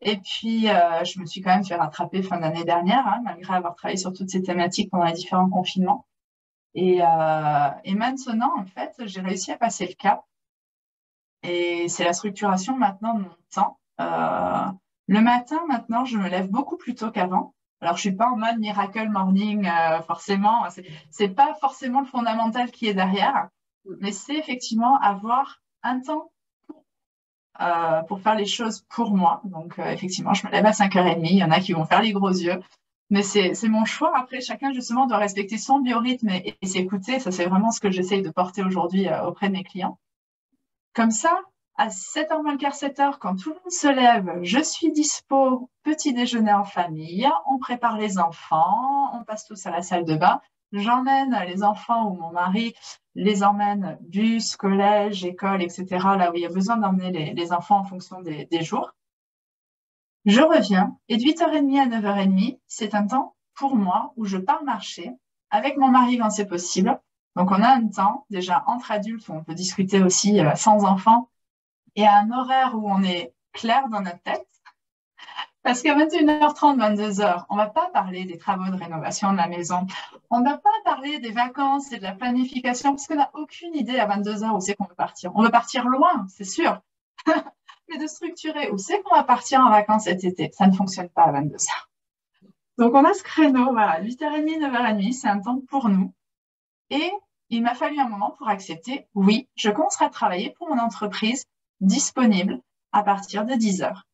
Et puis, je me suis quand même fait rattraper fin d'année dernière, hein, malgré avoir travaillé sur toutes ces thématiques pendant les différents confinements. Et, et maintenant, en fait, j'ai réussi à passer le cap. Et c'est la structuration maintenant de mon temps. le matin, maintenant, je me lève beaucoup plus tôt qu'avant. Alors, je suis pas en mode miracle morning, euh, forcément. C'est pas forcément le fondamental qui est derrière, mais c'est effectivement avoir un temps euh, pour faire les choses pour moi. Donc, euh, effectivement, je me lève à 5h30. Il y en a qui vont faire les gros yeux. Mais c'est mon choix. Après, chacun, justement, doit respecter son biorhythme et, et s'écouter. Ça, c'est vraiment ce que j'essaye de porter aujourd'hui auprès de mes clients. Comme ça, à 7h moins le quart, 7h, quand tout le monde se lève, je suis dispo, petit déjeuner en famille, on prépare les enfants, on passe tous à la salle de bain. J'emmène les enfants ou mon mari les emmène bus, collège, école, etc., là où il y a besoin d'emmener les, enfants en fonction des, des jours. Je reviens et de 8h30 à 9h30, c'est un temps pour moi où je pars marcher avec mon mari quand c'est possible. Donc on a un temps déjà entre adultes où on peut discuter aussi euh, sans enfants et un horaire où on est clair dans notre tête. Parce qu'à 21h30, 22h, on ne va pas parler des travaux de rénovation de la maison. On ne va pas parler des vacances et de la planification parce qu'on n'a aucune idée à 22h où c'est qu'on veut partir. On veut partir loin, c'est sûr. (laughs) Mais de structurer où c'est qu'on va partir en vacances cet été, ça ne fonctionne pas à 22h. Donc, on a ce créneau, voilà, 8h30, 9h30, c'est un temps pour nous. Et il m'a fallu un moment pour accepter, oui, je commencerai à travailler pour mon entreprise disponible à partir de 10 heures.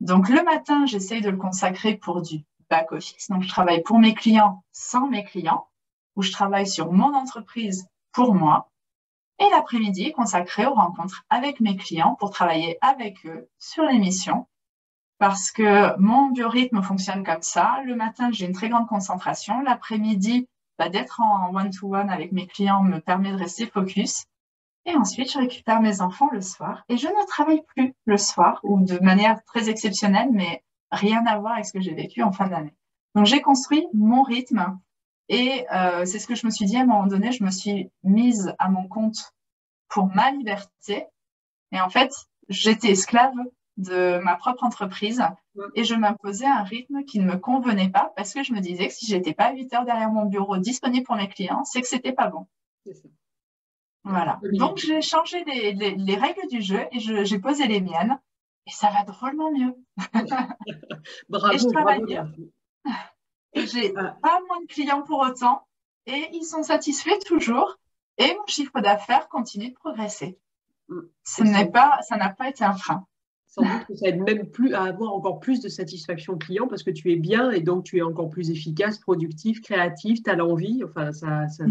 Donc le matin, j'essaye de le consacrer pour du back office. Donc je travaille pour mes clients sans mes clients, ou je travaille sur mon entreprise pour moi. Et l'après-midi consacré aux rencontres avec mes clients pour travailler avec eux sur les missions. Parce que mon biorhythme fonctionne comme ça. Le matin, j'ai une très grande concentration. L'après-midi, bah, d'être en one-to-one -one avec mes clients me permet de rester focus. Et ensuite, je récupère mes enfants le soir et je ne travaille plus le soir ou de manière très exceptionnelle, mais rien à voir avec ce que j'ai vécu en fin d'année. Donc, j'ai construit mon rythme et euh, c'est ce que je me suis dit à un moment donné. Je me suis mise à mon compte pour ma liberté. Et en fait, j'étais esclave de ma propre entreprise et je m'imposais un rythme qui ne me convenait pas parce que je me disais que si j'étais pas 8 heures derrière mon bureau disponible pour mes clients, c'est que c'était pas bon. Voilà. Donc, j'ai changé les, règles du jeu et j'ai posé les miennes. Et ça va drôlement mieux. (laughs) bravo, et je travaille j'ai ah. pas moins de clients pour autant. Et ils sont satisfaits toujours. Et mon chiffre d'affaires continue de progresser. Mm. Ce n'est pas, ça n'a pas été un frein. Sans doute que ça aide même plus à avoir encore plus de satisfaction client parce que tu es bien et donc tu es encore plus efficace, productif, créatif, tu as l'envie. Enfin, ça, ça,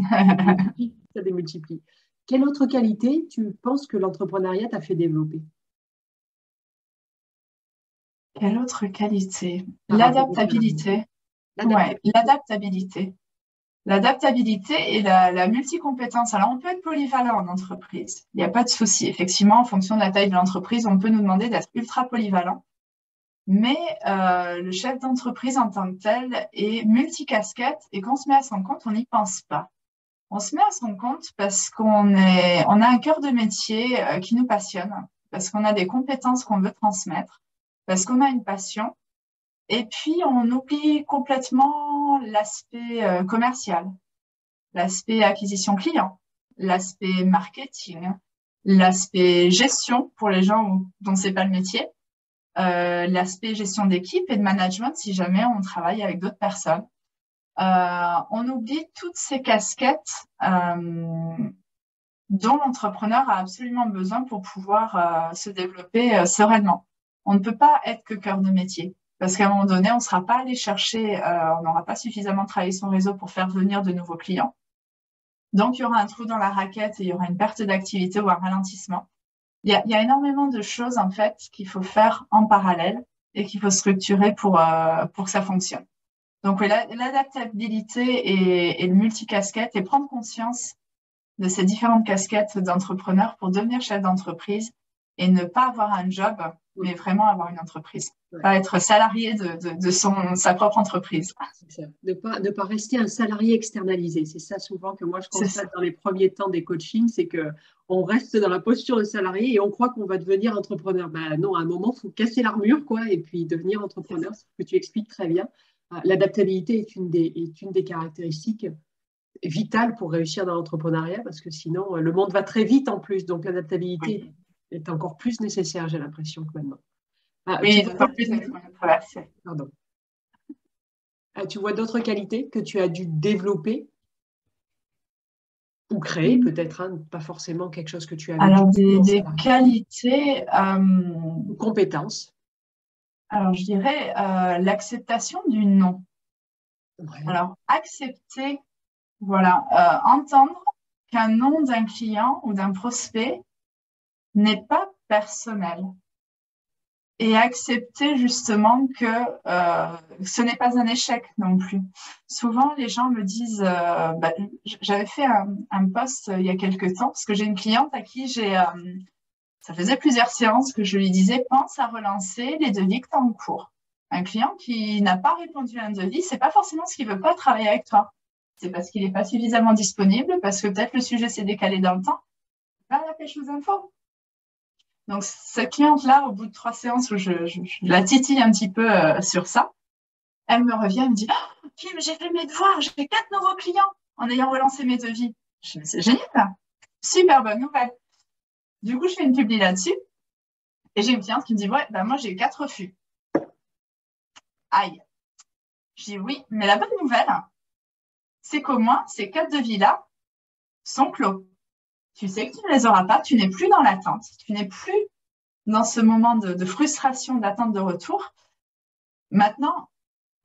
ça démultiplie. (laughs) Quelle autre qualité tu penses que l'entrepreneuriat t'a fait développer? Quelle autre qualité? L'adaptabilité. l'adaptabilité. L'adaptabilité et la, multicompétence. Alors, on peut être polyvalent en entreprise. Il n'y a pas de souci. Effectivement, en fonction de la taille de l'entreprise, on peut nous demander d'être ultra polyvalent. Mais euh, le chef d'entreprise en tant que tel est multicasquette et quand on se met à son compte, on n'y pense pas on se met à son compte parce qu'on a un cœur de métier euh, qui nous passionne, parce qu'on a des compétences qu'on veut transmettre, parce qu'on a une passion. Et puis, on oublie complètement l'aspect euh, commercial, l'aspect acquisition client, l'aspect marketing, l'aspect gestion pour les gens dont c'est pas le métier, euh, l'aspect gestion d'équipe et de management si jamais on travaille avec d'autres personnes. Euh, on oublie toutes ces casquettes euh, dont l'entrepreneur a absolument besoin pour pouvoir euh, se développer sereinement. On ne peut pas être que cœur de métier. Parce qu'à un moment donné, on ne sera pas allé chercher, on n'aura pas suffisamment travaillé son réseau pour faire venir de nouveaux clients. Donc, il y aura un trou dans la raquette et il y aura une perte d'activité ou un ralentissement. Il y, a, il y a, énormément de choses, en fait, qu'il faut faire en parallèle et qu'il faut structurer pour, pour que ça fonctionne. Donc, l'adaptabilité et, le multicasquette et prendre conscience de ces différentes casquettes d'entrepreneurs pour devenir chef d'entreprise et ne pas avoir un job, mais vraiment avoir une entreprise. Pas être salarié de, son, sa propre entreprise. Ça. Ne, pas, ne pas rester un salarié externalisé. C'est ça souvent que moi je constate dans les premiers temps des coachings, c'est que on reste dans la posture de salarié et on croit qu'on va devenir entrepreneur. Ben non, à un moment, il faut casser l'armure quoi, et puis devenir entrepreneur, ce que tu expliques très bien. Ah, l'adaptabilité est une des, est une des caractéristiques vitales pour réussir dans l'entrepreneuriat parce que sinon, le monde va très vite en plus. Donc, l'adaptabilité est encore plus nécessaire, j'ai l'impression que maintenant. Ah, oui, encore plus Pardon. Ah, tu vois d'autres qualités que tu as dû développer ou créer, mm. peut-être, hein, pas forcément quelque chose que tu as Alors, des, des qualités. Euh... Compétences. Alors, je dirais euh, l'acceptation du non. Alors, accepter, voilà, euh, entendre qu'un nom d'un client ou d'un prospect n'est pas personnel et accepter justement que euh, ce n'est pas un échec non plus. Souvent, les gens me disent, euh, bah, j'avais fait un, un, post il y a quelques temps, parce que j'ai une cliente à qui j'ai, euh, ça faisait plusieurs séances que je lui disais, pense à relancer les devis que tu as en cours. Un client qui n'a pas répondu à un devis, c'est pas forcément ce qu'il veut pas travailler avec toi. C'est parce qu'il n'est pas suffisamment disponible, parce que peut-être le sujet s'est décalé dans le temps. Pas la pêche aux infos. Donc, cette cliente-là, au bout de trois séances où je, la titille un petit peu euh, sur ça, elle me revient, elle me dit oh, Kim, j'ai fait mes devoirs, j'ai quatre nouveaux clients en ayant relancé mes devis. Je me c'est génial, super bonne nouvelle. Du coup, je fais une publi là-dessus et j'ai une cliente qui me dit Ouais, ben moi j'ai quatre refus. Aïe. Je dis Oui, mais la bonne nouvelle, c'est qu'au moins ces quatre devis-là sont clos tu sais que tu ne les auras pas, tu n'es plus dans l'attente, tu n'es plus dans ce moment de, frustration, d'attente de retour. Maintenant,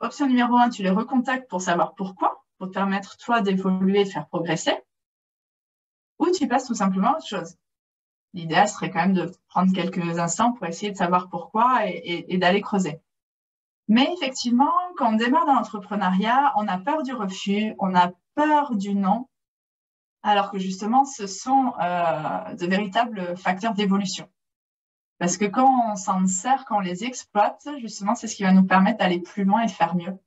option numéro un, tu les recontactes pour savoir pourquoi, pour te permettre toi d'évoluer, de faire progresser, ou tu passes tout simplement à autre chose. L'idéal serait quand même de prendre quelques instants pour essayer de savoir pourquoi et, et d'aller creuser. Mais effectivement, quand on démarre dans l'entrepreneuriat, on a peur du refus, on a peur du non, alors que justement, ce sont euh, de véritables facteurs d'évolution. Parce que quand on s'en sert, quand on les exploite, justement, c'est ce qui va nous permettre d'aller plus loin et de faire mieux.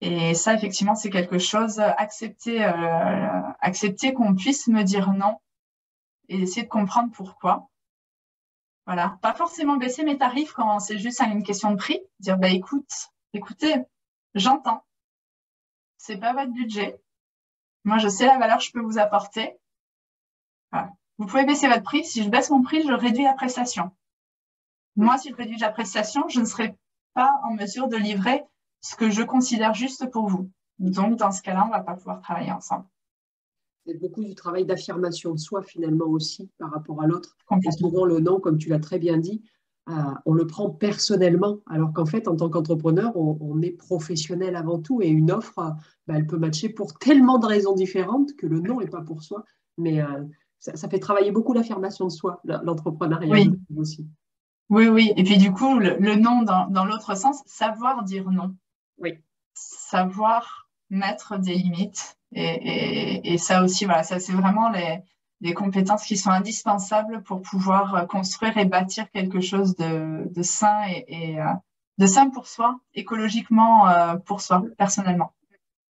Et ça, effectivement, c'est quelque chose, accepter, euh, accepter qu'on puisse me dire non et essayer de comprendre pourquoi. Voilà. Pas forcément baisser mes tarifs quand c'est juste une question de prix. Dire, bah, écoute, écoutez, j'entends. C'est pas votre budget. Moi, je sais la valeur que je peux vous apporter. Vous pouvez baisser votre prix. Si je baisse mon prix, je réduis la prestation. Moi, si je réduis la prestation, je ne serai pas en mesure de livrer ce que je considère juste pour vous. Donc, dans ce cas-là, on ne va pas pouvoir travailler ensemble. C'est beaucoup du travail d'affirmation de soi finalement aussi par rapport à l'autre. Souvent le non, comme tu l'as très bien dit, euh, on le prend personnellement, alors qu'en fait, en tant qu'entrepreneur, on, est professionnel avant tout et une offre, bah, elle peut matcher pour tellement de raisons différentes que le non n'est pas pour soi. Mais euh, ça, fait travailler beaucoup l'affirmation de soi, l'entrepreneuriat oui. aussi. Oui, oui. Et puis du coup, le, non dans, l'autre sens, savoir dire non. Oui. Savoir mettre des limites. et ça aussi, voilà, ça c'est vraiment les, des compétences qui sont indispensables pour pouvoir euh, construire et bâtir quelque chose de, de sain et, euh, de sain pour soi, écologiquement euh, pour soi, personnellement.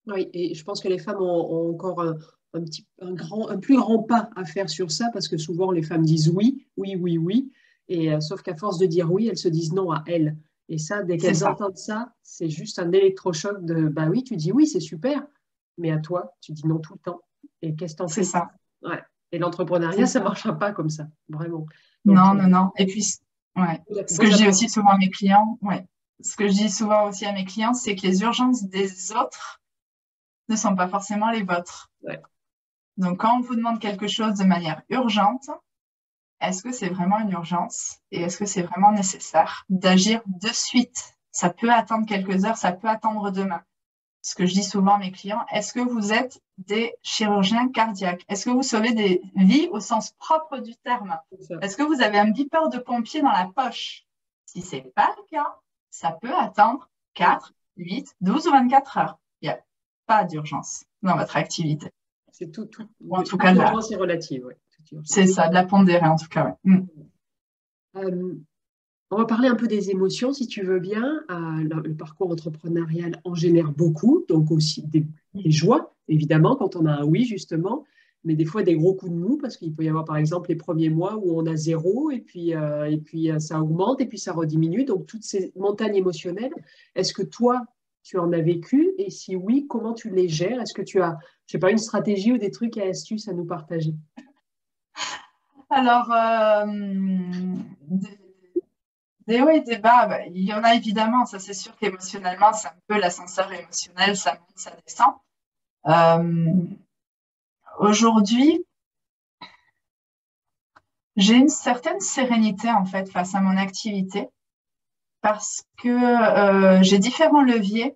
Oui, et je pense que les femmes ont, encore un, petit, un, grand, un plus grand pas à faire sur ça parce que souvent les femmes disent oui, oui, oui, oui, et sauf qu'à force de dire oui, elles se disent non à elles. Et ça, dès qu'elles entendent ça, c'est juste un électrochoc de bah oui, tu dis oui, c'est super, mais à toi, tu dis non tout le temps. Et qu'est-ce que t'en fais? C'est ça. Ouais. Et l'entrepreneuriat, ça ne marchera pas comme ça, vraiment. non, non, non. Et puis, ouais. ce que je dis aussi souvent à mes clients, ouais. ce que je dis souvent aussi à mes clients, c'est que les urgences des autres ne sont pas forcément les vôtres. Donc, quand on vous demande quelque chose de manière urgente, est-ce que c'est vraiment une urgence et est-ce que c'est vraiment nécessaire d'agir de suite? Ça peut attendre quelques heures, ça peut attendre demain ce que je dis souvent à mes clients, est-ce que vous êtes des chirurgiens cardiaques? Est-ce que vous sauvez des vies au sens propre du terme? Est-ce que vous avez un beeper de pompier dans la poche? Si ce n'est pas le cas, ça peut attendre 4, 8, 12 ou 24 heures. Il n'y a pas d'urgence dans votre activité. C'est tout, tout. en tout cas, c'est relative. C'est ça, de la pondérer en tout cas. Mm. On va parler un peu des émotions, si tu veux bien. le, parcours entrepreneurial en génère beaucoup, donc aussi des, joies, évidemment, quand on a un oui, justement, mais des fois des gros coups de mou, parce qu'il peut y avoir, par exemple, les premiers mois où on a zéro, et puis, et puis ça augmente, et puis ça rediminue. Donc, toutes ces montagnes émotionnelles, est-ce que toi, tu en as vécu? Et si oui, comment tu les gères? Est-ce que tu as, je sais pas, une stratégie ou des trucs et astuces à nous partager? Alors, euh, des, hauts et des bas, bah, il y en a évidemment. Ça, c'est sûr qu'émotionnellement, c'est un peu l'ascenseur émotionnel, ça monte, ça descend. Euh, aujourd'hui, j'ai une certaine sérénité en fait face à mon activité parce que euh, j'ai différents leviers.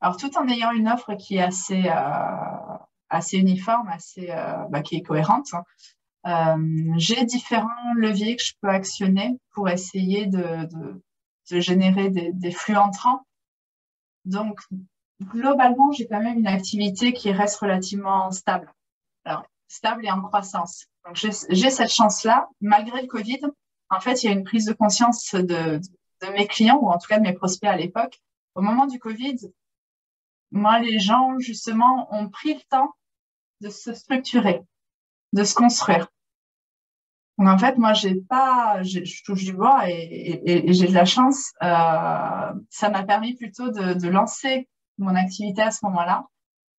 Alors, tout en ayant une offre qui est assez, euh, uniforme, assez, bah, qui est cohérente, hein, j'ai différents leviers que je peux actionner pour essayer de, de, générer des, des, flux entrants. Donc, globalement, j'ai quand même une activité qui reste relativement stable. Alors, stable et en croissance. Donc, j'ai cette chance-là. Malgré le Covid, en fait, il y a une prise de conscience de, de mes clients, ou en tout cas de mes prospects à l'époque, au moment du Covid, moi, les gens, justement, ont pris le temps de se structurer, de se construire. Donc, en fait, moi, j'ai pas, je touche du bois et, j'ai de la chance. Euh, ça m'a permis plutôt de, lancer mon activité à ce moment-là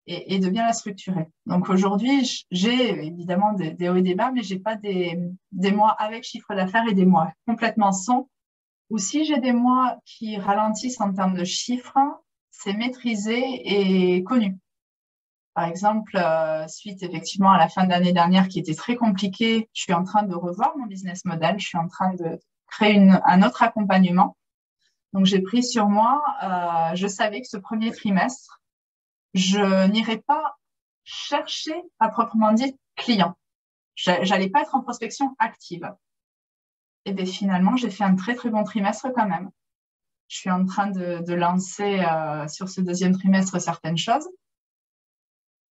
et, de bien la structurer. Donc, aujourd'hui, j'ai évidemment des, hauts et des bas, mais j'ai pas des, des mois avec chiffre d'affaires et des mois complètement sans ou si j'ai des mois qui ralentissent en termes de chiffres, c'est maîtrisé et connu. Par exemple, euh, suite effectivement à la fin de l'année dernière qui était très compliquée, je suis en train de revoir mon business model, je suis en train de créer un autre accompagnement. Donc j'ai pris sur moi, euh, je savais que ce premier trimestre, je n'irais pas chercher à proprement dit client. J'allais pas être en prospection active et bien finalement, j'ai fait un très très bon trimestre quand même. Je suis en train de, lancer euh, sur ce deuxième trimestre certaines choses.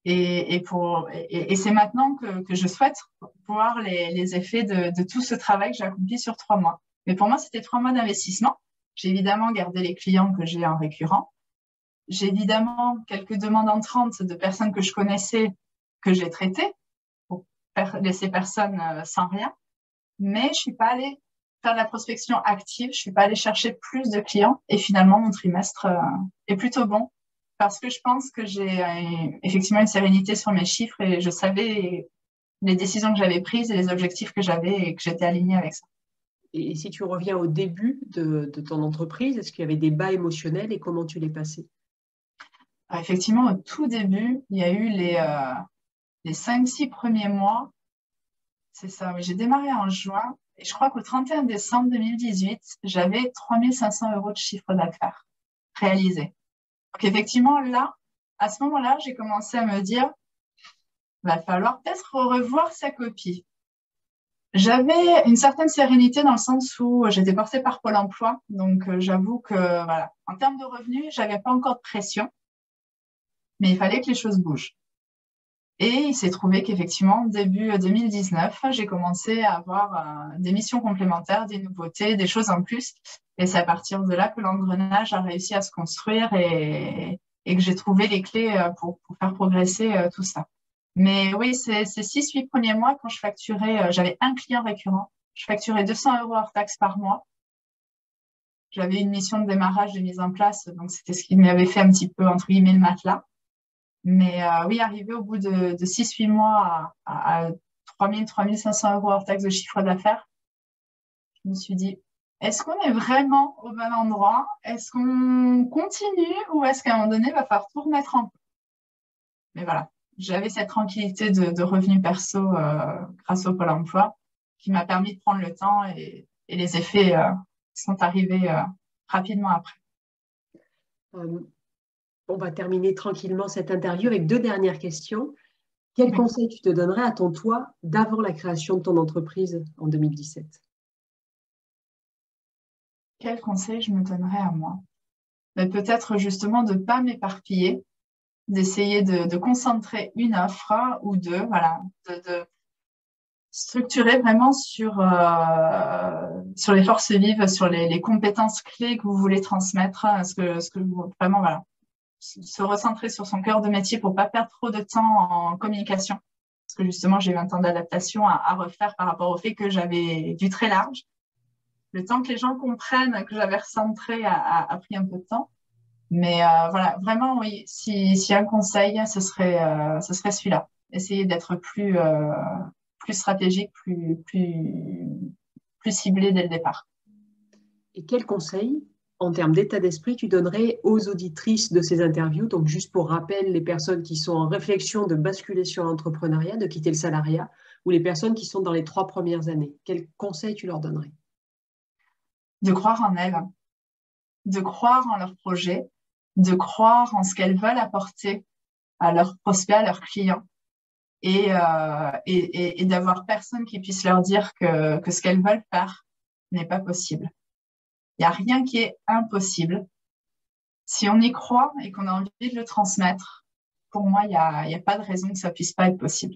Et, c'est maintenant que, je souhaite voir les, effets de, tout ce travail que j'ai accompli sur trois mois. Mais pour moi, c'était trois mois d'investissement. J'ai évidemment gardé les clients que j'ai en récurrent. J'ai évidemment quelques demandes entrantes de personnes que je connaissais que j'ai traitées pour laisser personne euh, sans rien mais je suis pas allée faire de la prospection active, je suis pas allée chercher plus de clients et finalement mon trimestre euh, est plutôt bon parce que je pense que j'ai euh, effectivement une sérénité sur mes chiffres et je savais les décisions que j'avais prises et les objectifs que j'avais et que j'étais alignée avec ça. Et si tu reviens au début de, ton entreprise, est-ce qu'il y avait des bas émotionnels et comment tu les passais? Effectivement, au tout début, il y a eu les, euh, les 5-6 premiers mois c'est ça. J'ai démarré en juin et je crois qu'au 31 décembre 2018, j'avais 3500 euros de chiffre d'affaires réalisé. Donc effectivement, là, à ce moment-là, j'ai commencé à me dire, va falloir peut-être revoir sa copie. J'avais une certaine sérénité dans le sens où j'étais portée par Pôle emploi. Donc, euh, j'avoue que, voilà, en termes de revenus, j'avais pas encore de pression, mais il fallait que les choses bougent. Et il s'est trouvé qu'effectivement, début 2019, j'ai commencé à avoir euh, des missions complémentaires, des nouveautés, des choses en plus. Et c'est à partir de là que l'engrenage a réussi à se construire et, que j'ai trouvé les clés euh, pour, faire progresser euh, tout ça. Mais oui, ces, ces six, huit premiers mois, quand je facturais, j'avais un client récurrent. Je facturais 200 euros hors taxe par mois. J'avais une mission de démarrage, de mise en place, donc c'était ce qui m'avait fait un petit peu, entre guillemets, le matelas. Mais euh, oui, arrivé au bout de, de 6-8 mois à, à 3 000, 3 500 euros hors taxe de chiffre d'affaires, je me suis dit, est-ce qu'on est vraiment au bon endroit? Est-ce qu'on continue ou est-ce qu'à un moment donné, il va falloir tout remettre en place? Mais voilà, j'avais cette tranquillité de, revenus perso euh, grâce au Pôle emploi qui m'a permis de prendre le temps et, les effets euh, sont arrivés rapidement après on va terminer tranquillement cette interview avec deux dernières questions. Quel conseil tu te donnerais à ton toi d'avant la création de ton entreprise en 2017 Quel conseil je me donnerais à moi? Ben, Peut-être justement de ne pas m'éparpiller, d'essayer de, concentrer une offre ou deux, voilà, de, structuré vraiment sur, euh, sur les forces vives, sur les, compétences clés que vous voulez transmettre. Hein, ce que, ce que vous, vraiment, voilà, se recentrer sur son cœur de métier pour pas perdre trop de temps en communication. Parce que justement, j'ai eu un temps d'adaptation à, refaire par rapport au fait que j'avais du très large. Le temps que les gens comprennent que j'avais recentré a, pris un peu de temps. Mais euh, voilà, vraiment, oui, si, si un conseil, ce serait, euh, serait celui-là. Essayer d'être plus, euh, plus stratégique, plus, plus, plus ciblé dès le départ. Et quel conseil, en termes d'état d'esprit, tu donnerais aux auditrices de ces interviews Donc, juste pour rappel, les personnes qui sont en réflexion de basculer sur l'entrepreneuriat, de quitter le salariat, ou les personnes qui sont dans les trois premières années, quel conseil tu leur donnerais? De croire en elles, de croire en leur projet, de croire en ce qu'elles veulent apporter à leurs prospects, à leurs clients, euh, et, et, d'avoir personne qui puisse leur dire que ce qu'elles veulent faire n'est pas possible. Il n'y a rien qui est impossible. Si on y croit et qu'on a envie de le transmettre, pour moi, il n'y a, a pas de raison que ça puisse pas être possible.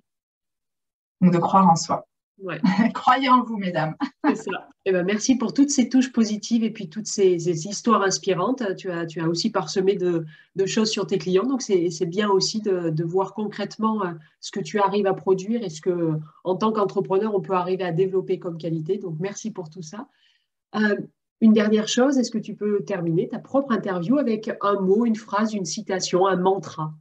Donc, de croire en soi. Ouais. (laughs) Croyez en vous, mesdames. C'est ça. Eh ben, merci pour toutes ces touches positives et puis toutes ces, histoires inspirantes. Tu as, tu as aussi parsemé de, choses sur tes clients. Donc, c'est bien aussi de, voir concrètement euh, ce que tu arrives à produire et ce que, en tant qu'entrepreneur, on peut arriver à développer comme qualité. Donc, merci pour tout ça. Euh, une dernière chose, est-ce que tu peux terminer ta propre interview avec un mot, une phrase, une citation, un mantra?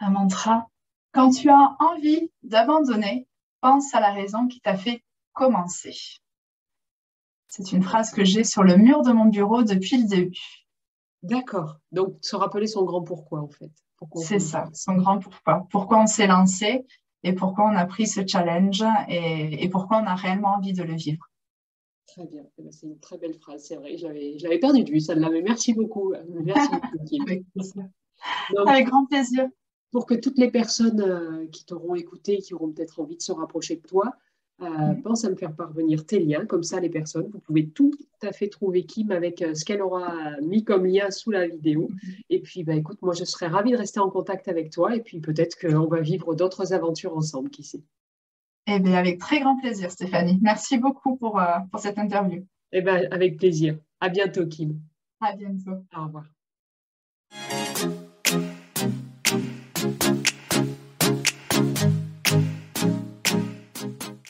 Un mantra. Quand tu as envie d'abandonner, pense à la raison qui t'a fait commencer. C'est une phrase que j'ai sur le mur de mon bureau depuis le début. D'accord. Donc, se rappeler son grand pourquoi, en fait. C'est ça, son grand pourquoi. Pourquoi on s'est lancé et pourquoi on a pris ce challenge et, pourquoi on a réellement envie de le vivre. Très bien. Eh ben, c'est une très belle phrase, c'est vrai. Je l'avais perdu de vue, celle-là, mais merci beaucoup. Merci (laughs) beaucoup. Avec grand plaisir pour que toutes les personnes euh, qui t'auront écouté, qui auront peut-être envie de se rapprocher de toi, euh, mm. pensent à me faire parvenir tes liens. Comme ça, les personnes, vous pouvez tout à fait trouver Kim avec euh, ce qu'elle aura mis comme lien sous la vidéo. Mm. Et puis, bah, écoute, moi, je serais ravie de rester en contact avec toi. Et puis, peut-être qu'on va vivre d'autres aventures ensemble, qui sait. Eh bien, avec très grand plaisir, Stéphanie. Merci beaucoup pour, euh, pour cette interview. Eh bien, avec plaisir. À bientôt, Kim. À bientôt. Au revoir.